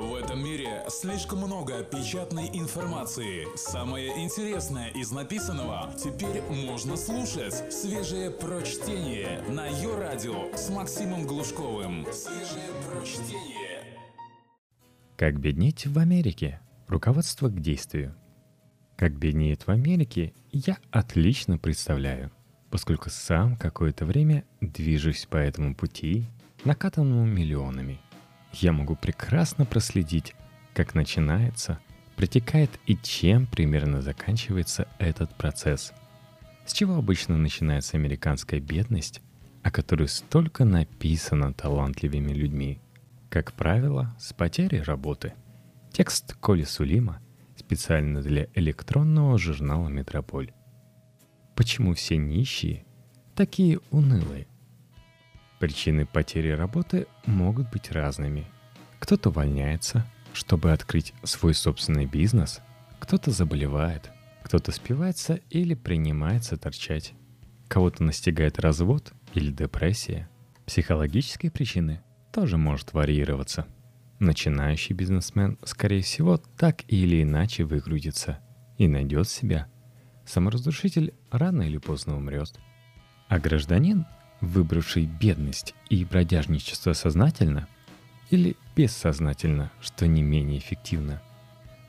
В этом мире слишком много печатной информации. Самое интересное из написанного теперь можно слушать. Свежее прочтение на ее радио с Максимом Глушковым. Свежее прочтение. Как беднеть в Америке? Руководство к действию. Как беднеет в Америке, я отлично представляю, поскольку сам какое-то время движусь по этому пути, накатанному миллионами – я могу прекрасно проследить, как начинается, протекает и чем примерно заканчивается этот процесс. С чего обычно начинается американская бедность, о которой столько написано талантливыми людьми. Как правило, с потерей работы. Текст Коли Сулима специально для электронного журнала «Метрополь». Почему все нищие такие унылые? Причины потери работы могут быть разными. Кто-то увольняется, чтобы открыть свой собственный бизнес, кто-то заболевает, кто-то спивается или принимается торчать. Кого-то настигает развод или депрессия. Психологические причины тоже может варьироваться. Начинающий бизнесмен, скорее всего, так или иначе выгрузится и найдет себя. Саморазрушитель рано или поздно умрет. А гражданин выбравший бедность и бродяжничество сознательно или бессознательно, что не менее эффективно,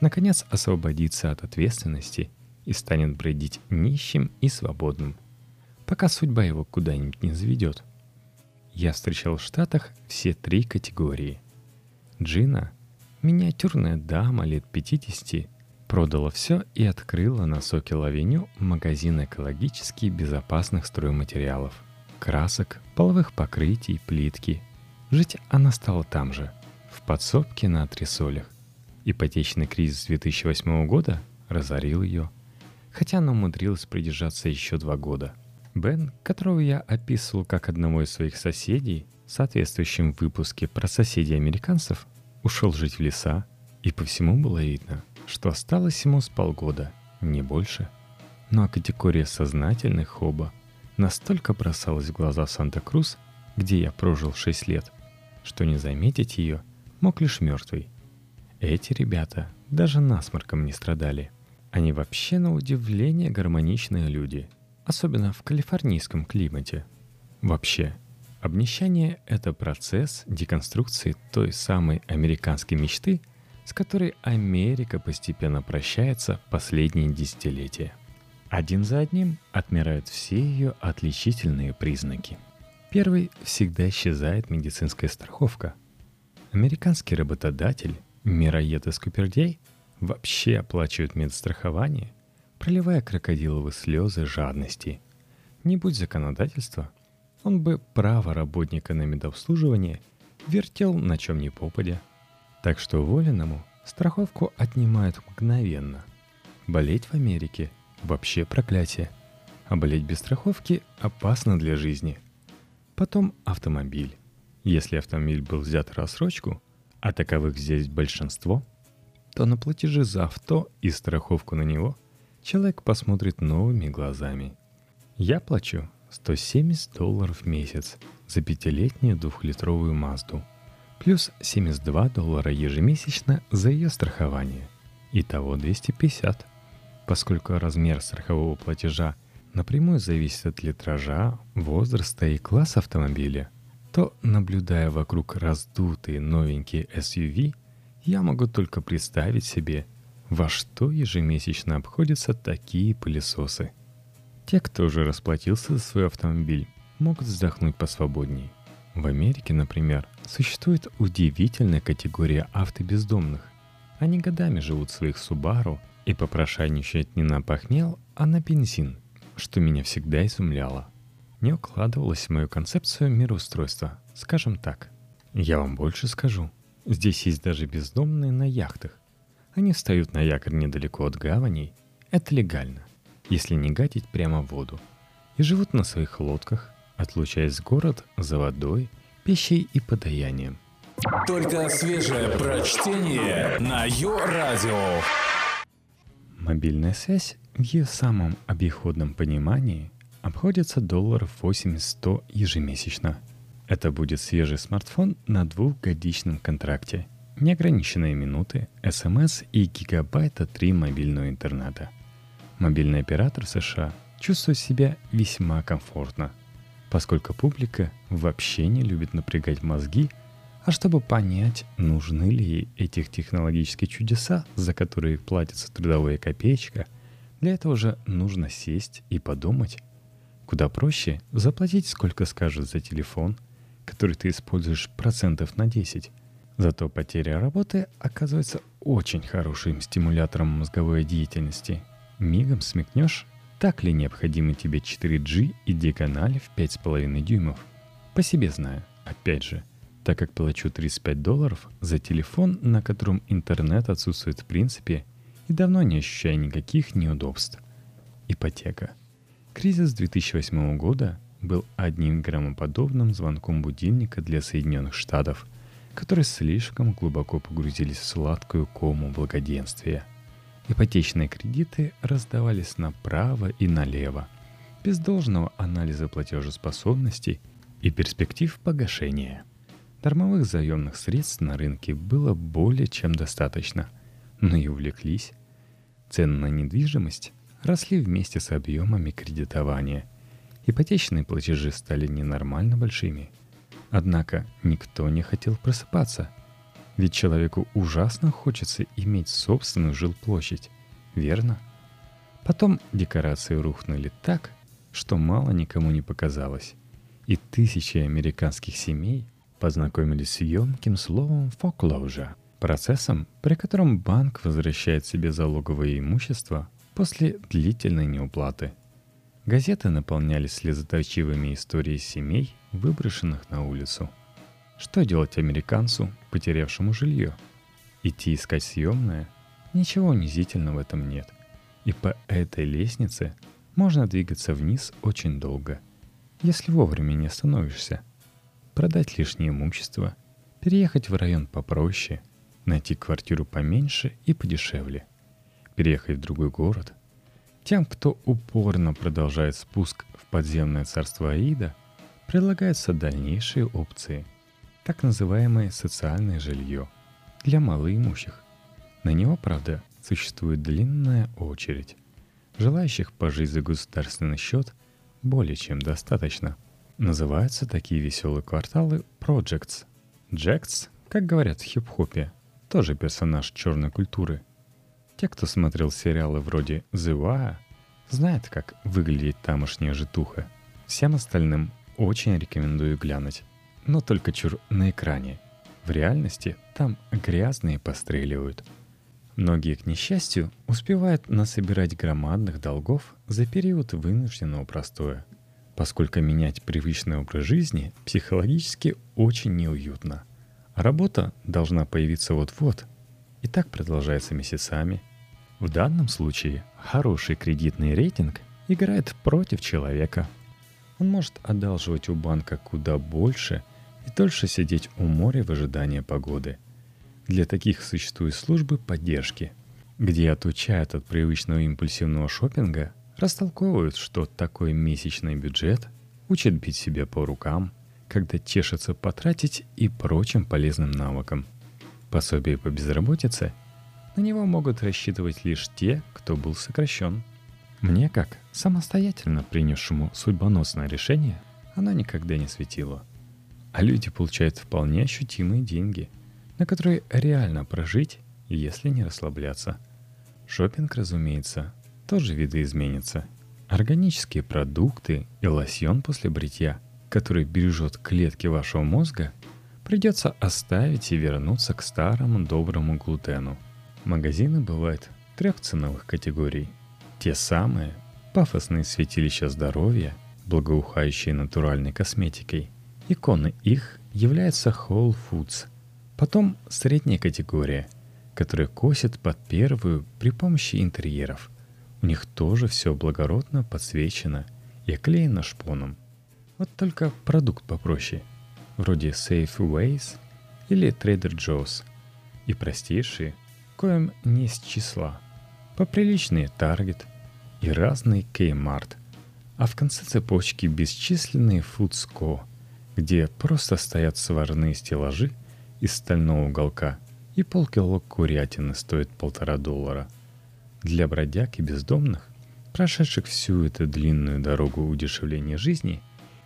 наконец освободится от ответственности и станет бродить нищим и свободным, пока судьба его куда-нибудь не заведет. Я встречал в Штатах все три категории. Джина, миниатюрная дама лет 50, продала все и открыла на Сокел-авеню магазин экологически безопасных стройматериалов – красок, половых покрытий, плитки. Жить она стала там же, в подсобке на антресолях. Ипотечный кризис 2008 года разорил ее, хотя она умудрилась придержаться еще два года. Бен, которого я описывал как одного из своих соседей, в соответствующем выпуске про соседей американцев, ушел жить в леса, и по всему было видно, что осталось ему с полгода, не больше. Ну а категория сознательных оба – настолько бросалась в глаза Санта-Крус, где я прожил 6 лет, что не заметить ее мог лишь мертвый. Эти ребята даже насморком не страдали. Они вообще на удивление гармоничные люди, особенно в калифорнийском климате. Вообще, обнищание — это процесс деконструкции той самой американской мечты, с которой Америка постепенно прощается последние десятилетия. Один за одним отмирают все ее отличительные признаки. Первый всегда исчезает медицинская страховка. Американский работодатель, мироед и скупердей вообще оплачивают медстрахование, проливая крокодиловые слезы жадности. Не будь законодательства, он бы право работника на медобслуживание вертел на чем ни попадя. Так что уволенному страховку отнимают мгновенно. Болеть в Америке – вообще проклятие. А без страховки опасно для жизни. Потом автомобиль. Если автомобиль был взят рассрочку, а таковых здесь большинство, то на платежи за авто и страховку на него человек посмотрит новыми глазами. Я плачу 170 долларов в месяц за пятилетнюю двухлитровую Мазду, плюс 72 доллара ежемесячно за ее страхование. Итого 250. Поскольку размер страхового платежа напрямую зависит от литража, возраста и класса автомобиля, то, наблюдая вокруг раздутые новенькие SUV, я могу только представить себе, во что ежемесячно обходятся такие пылесосы. Те, кто уже расплатился за свой автомобиль, могут вздохнуть посвободнее. В Америке, например, существует удивительная категория автобездомных. Они годами живут в своих Subaru и попрошайничать не на похмел, а на бензин, что меня всегда изумляло. Не укладывалось в мою концепцию мироустройства, скажем так. Я вам больше скажу. Здесь есть даже бездомные на яхтах. Они встают на якорь недалеко от гаваней. Это легально, если не гадить прямо в воду. И живут на своих лодках, отлучаясь город за водой, пищей и подаянием. Только свежее прочтение на Йо-Радио. Мобильная связь в ее самом обиходном понимании обходится долларов 80-100 ежемесячно. Это будет свежий смартфон на двухгодичном контракте. неограниченные минуты, СМС и гигабайта 3 мобильного интернета. Мобильный оператор США чувствует себя весьма комфортно, поскольку публика вообще не любит напрягать мозги, а чтобы понять, нужны ли этих технологические чудеса, за которые платится трудовая копеечка, для этого же нужно сесть и подумать. Куда проще заплатить, сколько скажут за телефон, который ты используешь процентов на 10. Зато потеря работы оказывается очень хорошим стимулятором мозговой деятельности. Мигом смекнешь, так ли необходимы тебе 4G и диагонали в 5,5 дюймов. По себе знаю, опять же, так как плачу 35 долларов за телефон, на котором интернет отсутствует в принципе, и давно не ощущаю никаких неудобств. Ипотека – Кризис 2008 года был одним громоподобным звонком будильника для Соединенных Штатов, которые слишком глубоко погрузились в сладкую кому благоденствия. Ипотечные кредиты раздавались направо и налево, без должного анализа платежеспособности и перспектив погашения. Дармовых заемных средств на рынке было более чем достаточно, но и увлеклись. Цены на недвижимость росли вместе с объемами кредитования. Ипотечные платежи стали ненормально большими. Однако никто не хотел просыпаться. Ведь человеку ужасно хочется иметь собственную жилплощадь, верно? Потом декорации рухнули так, что мало никому не показалось. И тысячи американских семей познакомились с емким словом «foreclosure» – процессом, при котором банк возвращает себе залоговое имущество после длительной неуплаты. Газеты наполнялись слезоточивыми историями семей, выброшенных на улицу. Что делать американцу, потерявшему жилье? Идти искать съемное? Ничего унизительного в этом нет. И по этой лестнице можно двигаться вниз очень долго, если вовремя не остановишься. Продать лишнее имущество, переехать в район попроще, найти квартиру поменьше и подешевле переехать в другой город. Тем, кто упорно продолжает спуск в подземное царство Аида, предлагаются дальнейшие опции. Так называемое социальное жилье для малоимущих. На него, правда, существует длинная очередь. Желающих пожить за государственный счет более чем достаточно. Называются такие веселые кварталы projects. Джекс, как говорят в хип-хопе, тоже персонаж черной культуры – те, кто смотрел сериалы вроде «The Wire», знают, как выглядит тамошняя житуха. Всем остальным очень рекомендую глянуть. Но только чур на экране. В реальности там грязные постреливают. Многие, к несчастью, успевают насобирать громадных долгов за период вынужденного простоя, поскольку менять привычный образ жизни психологически очень неуютно. Работа должна появиться вот-вот, и так продолжается месяцами – в данном случае хороший кредитный рейтинг играет против человека. Он может одалживать у банка куда больше и дольше сидеть у моря в ожидании погоды. Для таких существуют службы поддержки, где отучают от привычного импульсивного шопинга, растолковывают, что такой месячный бюджет, учат бить себя по рукам, когда тешатся потратить и прочим полезным навыкам. Пособие по безработице – на него могут рассчитывать лишь те, кто был сокращен. Мне, как самостоятельно принявшему судьбоносное решение, оно никогда не светило. А люди получают вполне ощутимые деньги, на которые реально прожить, если не расслабляться. Шопинг, разумеется, тоже видоизменится. Органические продукты и лосьон после бритья, который бережет клетки вашего мозга, придется оставить и вернуться к старому доброму глутену – Магазины бывают трех ценовых категорий. Те самые пафосные святилища здоровья, благоухающие натуральной косметикой. Иконы их являются Whole Foods. Потом средняя категория, которая косит под первую при помощи интерьеров. У них тоже все благородно подсвечено и оклеено шпоном. Вот только продукт попроще, вроде Safeways или Trader Joe's. И простейшие – коим не с числа. Поприличные Target и разные Kmart, а в конце цепочки бесчисленные Foodsco, где просто стоят сварные стеллажи из стального уголка и полкило курятины стоит полтора доллара. Для бродяг и бездомных, прошедших всю эту длинную дорогу удешевления жизни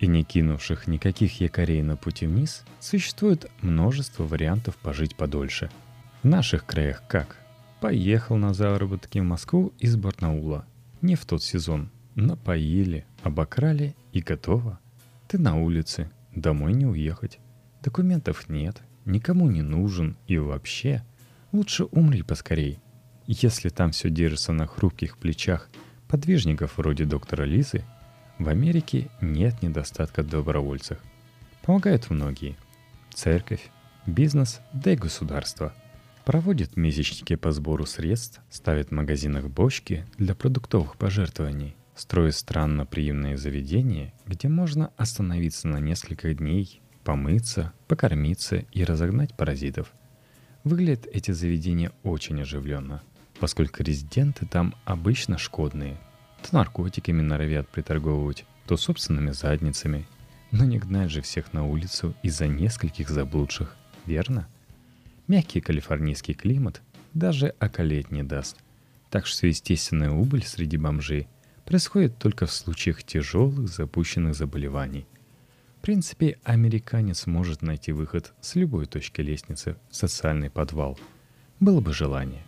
и не кинувших никаких якорей на пути вниз, существует множество вариантов пожить подольше. В наших краях как? Поехал на заработки в Москву из Барнаула. Не в тот сезон. Напоили, обокрали и готово. Ты на улице, домой не уехать. Документов нет, никому не нужен и вообще лучше умри поскорей. Если там все держится на хрупких плечах подвижников вроде доктора Лизы, в Америке нет недостатка в добровольцах. Помогают многие. Церковь, бизнес, да и государство. Проводят месячники по сбору средств, ставят в магазинах бочки для продуктовых пожертвований, строят странно-приимные заведения, где можно остановиться на несколько дней помыться, покормиться и разогнать паразитов. Выглядят эти заведения очень оживленно, поскольку резиденты там обычно шкодные. То наркотиками норовят приторговывать, то собственными задницами. Но не гнать же всех на улицу из-за нескольких заблудших, верно? Мягкий калифорнийский климат даже околеть не даст. Так что естественная убыль среди бомжей происходит только в случаях тяжелых запущенных заболеваний – принципе, американец может найти выход с любой точки лестницы в социальный подвал. Было бы желание.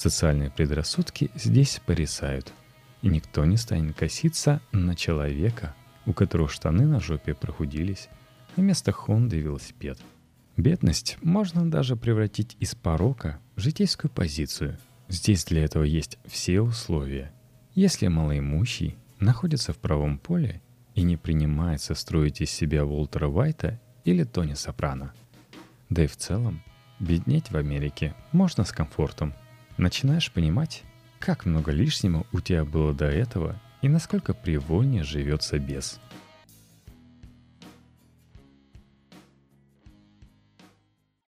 Социальные предрассудки здесь порисают. И никто не станет коситься на человека, у которого штаны на жопе прохудились, а вместо Хонды велосипед. Бедность можно даже превратить из порока в житейскую позицию. Здесь для этого есть все условия. Если малоимущий находится в правом поле и не принимается строить из себя Уолтера Уайта или Тони Сопрано. Да и в целом, беднеть в Америке можно с комфортом. Начинаешь понимать, как много лишнего у тебя было до этого и насколько привольнее живется без.